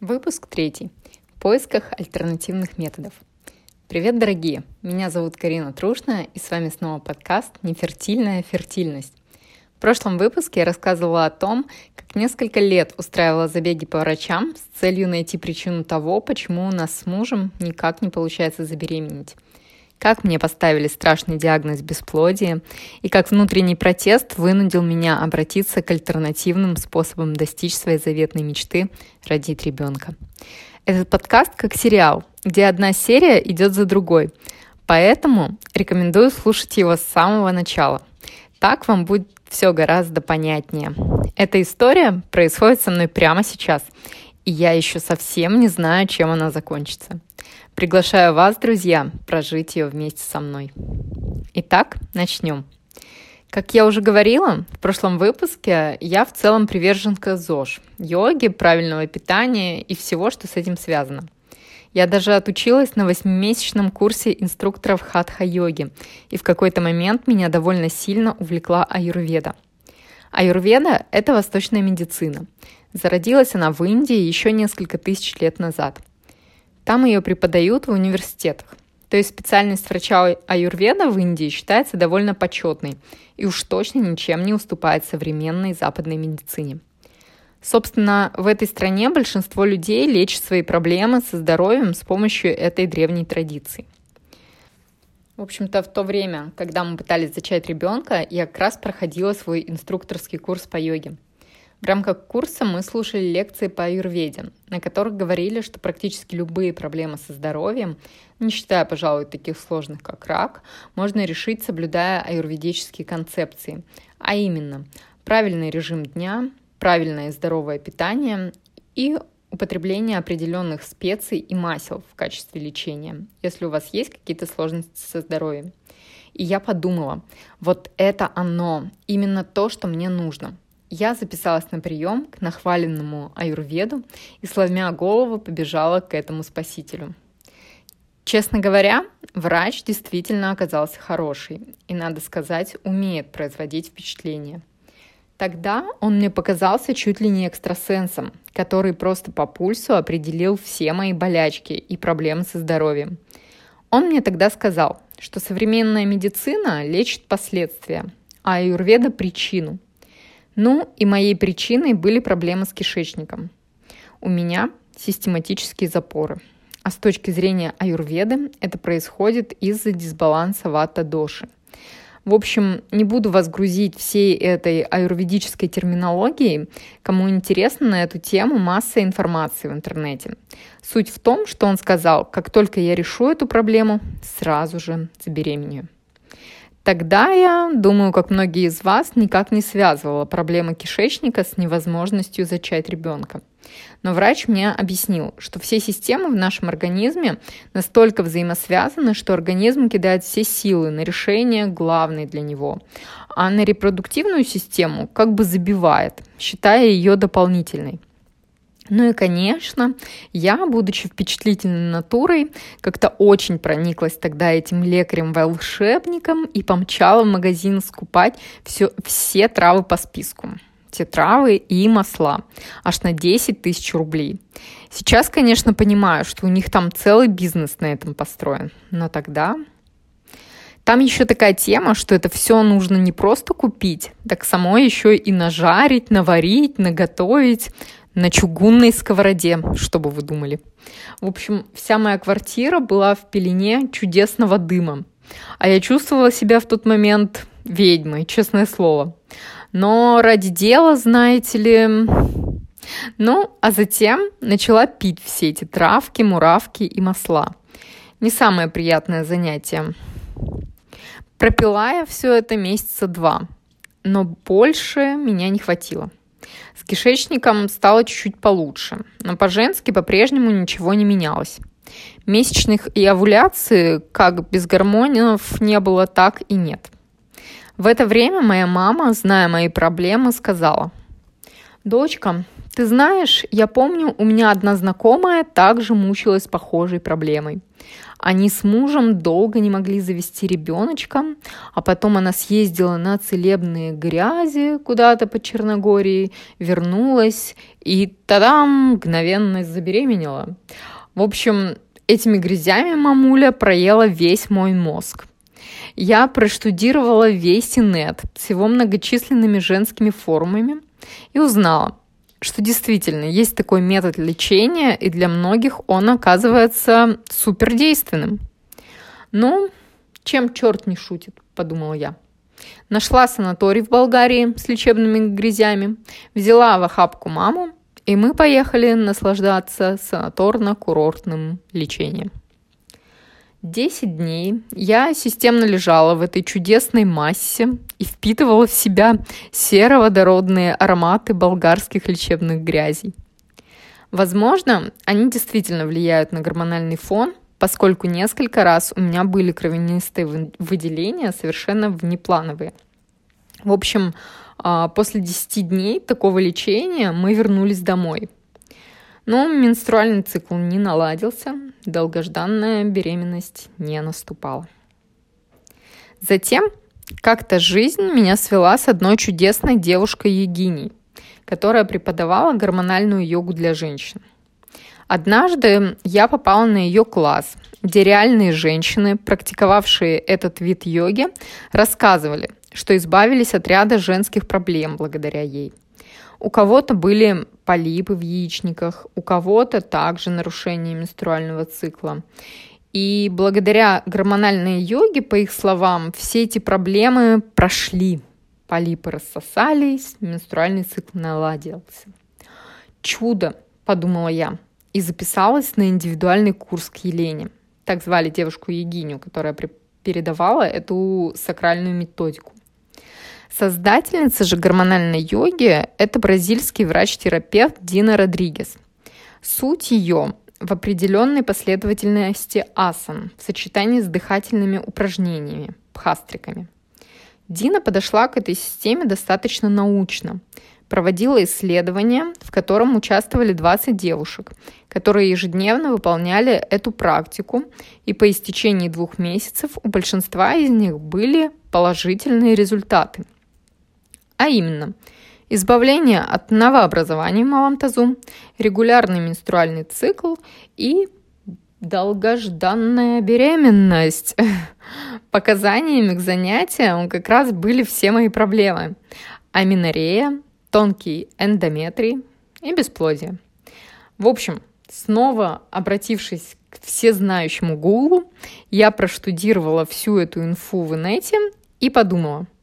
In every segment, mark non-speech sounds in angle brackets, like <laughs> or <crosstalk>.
Выпуск третий. В поисках альтернативных методов. Привет, дорогие! Меня зовут Карина Трушная, и с вами снова подкаст «Нефертильная фертильность». В прошлом выпуске я рассказывала о том, как несколько лет устраивала забеги по врачам с целью найти причину того, почему у нас с мужем никак не получается забеременеть как мне поставили страшный диагноз бесплодия и как внутренний протест вынудил меня обратиться к альтернативным способам достичь своей заветной мечты родить ребенка. Этот подкаст как сериал, где одна серия идет за другой, поэтому рекомендую слушать его с самого начала. Так вам будет все гораздо понятнее. Эта история происходит со мной прямо сейчас, и я еще совсем не знаю, чем она закончится. Приглашаю вас, друзья, прожить ее вместе со мной. Итак, начнем. Как я уже говорила в прошлом выпуске, я в целом приверженка ЗОЖ, йоги, правильного питания и всего, что с этим связано. Я даже отучилась на восьмимесячном курсе инструкторов хатха-йоги, и в какой-то момент меня довольно сильно увлекла аюрведа. Аюрведа – это восточная медицина. Зародилась она в Индии еще несколько тысяч лет назад. Там ее преподают в университетах. То есть специальность врача аюрведа в Индии считается довольно почетной и уж точно ничем не уступает современной западной медицине. Собственно, в этой стране большинство людей лечат свои проблемы со здоровьем с помощью этой древней традиции. В общем-то, в то время, когда мы пытались зачать ребенка, я как раз проходила свой инструкторский курс по йоге – в рамках курса мы слушали лекции по аюрведе, на которых говорили, что практически любые проблемы со здоровьем, не считая, пожалуй, таких сложных, как рак, можно решить, соблюдая аюрведические концепции, а именно правильный режим дня, правильное и здоровое питание и употребление определенных специй и масел в качестве лечения, если у вас есть какие-то сложности со здоровьем. И я подумала, вот это оно, именно то, что мне нужно – я записалась на прием к нахваленному аюрведу и, сломя голову, побежала к этому спасителю. Честно говоря, врач действительно оказался хороший и, надо сказать, умеет производить впечатление. Тогда он мне показался чуть ли не экстрасенсом, который просто по пульсу определил все мои болячки и проблемы со здоровьем. Он мне тогда сказал, что современная медицина лечит последствия, а аюрведа – причину – ну и моей причиной были проблемы с кишечником. У меня систематические запоры. А с точки зрения аюрведы это происходит из-за дисбаланса вата-доши. В общем, не буду вас грузить всей этой аюрведической терминологией. Кому интересно на эту тему, масса информации в интернете. Суть в том, что он сказал, как только я решу эту проблему, сразу же забеременею. Тогда я, думаю, как многие из вас, никак не связывала проблемы кишечника с невозможностью зачать ребенка. Но врач мне объяснил, что все системы в нашем организме настолько взаимосвязаны, что организм кидает все силы на решение главной для него, а на репродуктивную систему как бы забивает, считая ее дополнительной. Ну и, конечно, я, будучи впечатлительной натурой, как-то очень прониклась тогда этим лекарем-волшебником и помчала в магазин скупать все, все травы по списку. Все травы и масла. Аж на 10 тысяч рублей. Сейчас, конечно, понимаю, что у них там целый бизнес на этом построен. Но тогда там еще такая тема, что это все нужно не просто купить, так самой еще и нажарить, наварить, наготовить на чугунной сковороде, что бы вы думали. В общем, вся моя квартира была в пелене чудесного дыма. А я чувствовала себя в тот момент ведьмой, честное слово. Но ради дела, знаете ли... Ну, а затем начала пить все эти травки, муравки и масла. Не самое приятное занятие. Пропила я все это месяца два, но больше меня не хватило. С кишечником стало чуть-чуть получше, но по-женски по-прежнему ничего не менялось. Месячных и овуляции, как без гормонов, не было так и нет. В это время моя мама, зная мои проблемы, сказала, «Дочка, ты знаешь, я помню, у меня одна знакомая также мучилась похожей проблемой. Они с мужем долго не могли завести ребеночка, а потом она съездила на целебные грязи куда-то по Черногории, вернулась и тогда мгновенно забеременела. В общем, этими грязями мамуля проела весь мой мозг. Я проштудировала весь инет с его многочисленными женскими форумами и узнала, что действительно есть такой метод лечения, и для многих он оказывается супердейственным. Ну, чем черт не шутит, подумала я. Нашла санаторий в Болгарии с лечебными грязями, взяла в охапку маму, и мы поехали наслаждаться санаторно-курортным лечением. Десять дней я системно лежала в этой чудесной массе и впитывала в себя сероводородные ароматы болгарских лечебных грязей. Возможно, они действительно влияют на гормональный фон, поскольку несколько раз у меня были кровянистые выделения совершенно внеплановые. В общем, а, после 10 дней такого лечения мы вернулись домой – но менструальный цикл не наладился, долгожданная беременность не наступала. Затем как-то жизнь меня свела с одной чудесной девушкой Егиней, которая преподавала гормональную йогу для женщин. Однажды я попала на ее класс, где реальные женщины, практиковавшие этот вид йоги, рассказывали, что избавились от ряда женских проблем благодаря ей – у кого-то были полипы в яичниках, у кого-то также нарушение менструального цикла. И благодаря гормональной йоге, по их словам, все эти проблемы прошли. Полипы рассосались, менструальный цикл наладился. Чудо, подумала я, и записалась на индивидуальный курс к Елене. Так звали девушку Егиню, которая передавала эту сакральную методику. Создательница же гормональной йоги – это бразильский врач-терапевт Дина Родригес. Суть ее в определенной последовательности асан в сочетании с дыхательными упражнениями, пхастриками. Дина подошла к этой системе достаточно научно. Проводила исследования, в котором участвовали 20 девушек, которые ежедневно выполняли эту практику, и по истечении двух месяцев у большинства из них были положительные результаты – а именно избавление от новообразований в малом тазу, регулярный менструальный цикл и долгожданная беременность. <laughs> Показаниями к занятиям как раз были все мои проблемы. Аминорея, тонкий эндометрий и бесплодие. В общем, снова обратившись к всезнающему Гуглу, я проштудировала всю эту инфу в инете и подумала –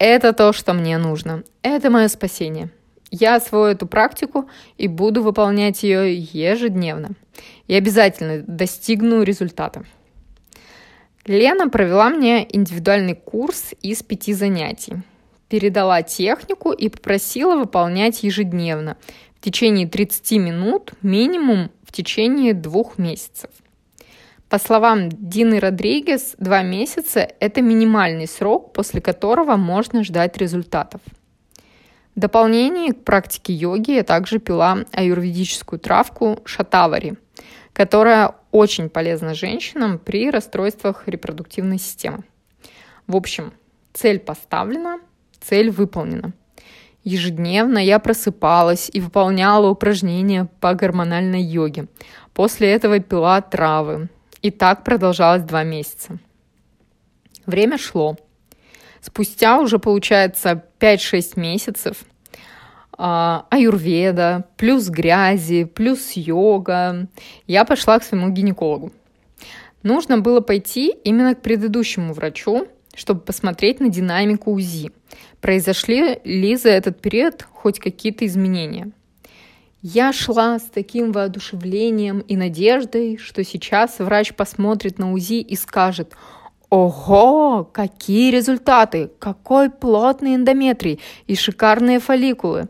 это то, что мне нужно. Это мое спасение. Я освою эту практику и буду выполнять ее ежедневно. И обязательно достигну результата. Лена провела мне индивидуальный курс из пяти занятий. Передала технику и попросила выполнять ежедневно в течение 30 минут минимум в течение двух месяцев. По словам Дины Родригес, два месяца – это минимальный срок, после которого можно ждать результатов. В дополнение к практике йоги я также пила аюрведическую травку шатавари, которая очень полезна женщинам при расстройствах репродуктивной системы. В общем, цель поставлена, цель выполнена. Ежедневно я просыпалась и выполняла упражнения по гормональной йоге. После этого пила травы, и так продолжалось два месяца. Время шло. Спустя уже, получается, 5-6 месяцев а, аюрведа, плюс грязи, плюс йога, я пошла к своему гинекологу. Нужно было пойти именно к предыдущему врачу, чтобы посмотреть на динамику УЗИ. Произошли ли за этот период хоть какие-то изменения? Я шла с таким воодушевлением и надеждой, что сейчас врач посмотрит на УЗИ и скажет, Ого, какие результаты! Какой плотный эндометрий и шикарные фолликулы!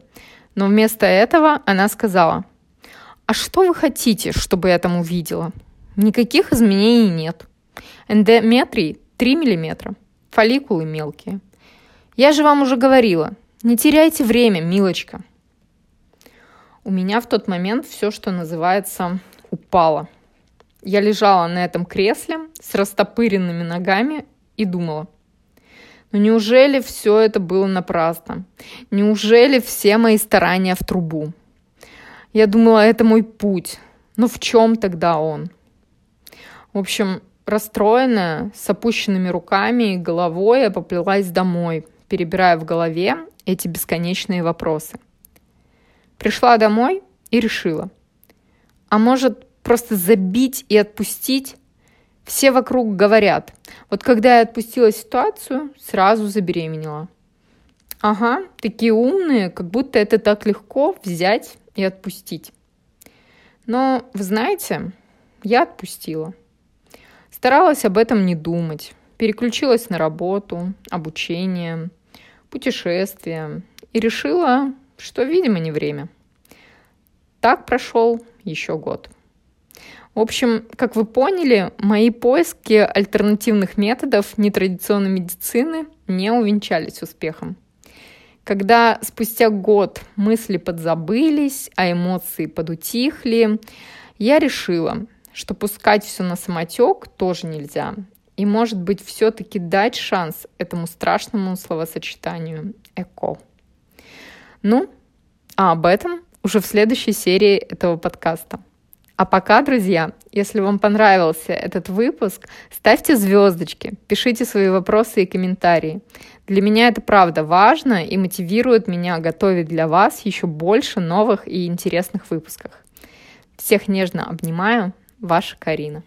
Но вместо этого она сказала, а что вы хотите, чтобы я там увидела? Никаких изменений нет. Эндометрий 3 мм, фолликулы мелкие. Я же вам уже говорила, не теряйте время, милочка. У меня в тот момент все, что называется, упало. я лежала на этом кресле с растопыренными ногами и думала, ну неужели все это было напрасно? Неужели все мои старания в трубу? Я думала, это мой путь. Но в чем тогда он? В общем, расстроенная, с опущенными руками и головой, я поплелась домой, перебирая в голове эти бесконечные вопросы. Пришла домой и решила. А может, просто забить и отпустить? Все вокруг говорят. Вот когда я отпустила ситуацию, сразу забеременела. Ага, такие умные, как будто это так легко взять и отпустить. Но, вы знаете, я отпустила. Старалась об этом не думать. Переключилась на работу, обучение, путешествия и решила, что, видимо, не время. Так прошел еще год. В общем, как вы поняли, мои поиски альтернативных методов нетрадиционной медицины не увенчались успехом. Когда спустя год мысли подзабылись, а эмоции подутихли, я решила, что пускать все на самотек тоже нельзя. И, может быть, все-таки дать шанс этому страшному словосочетанию «эко». Ну, а об этом уже в следующей серии этого подкаста. А пока, друзья, если вам понравился этот выпуск, ставьте звездочки, пишите свои вопросы и комментарии. Для меня это правда важно и мотивирует меня готовить для вас еще больше новых и интересных выпусков. Всех нежно обнимаю, ваша Карина.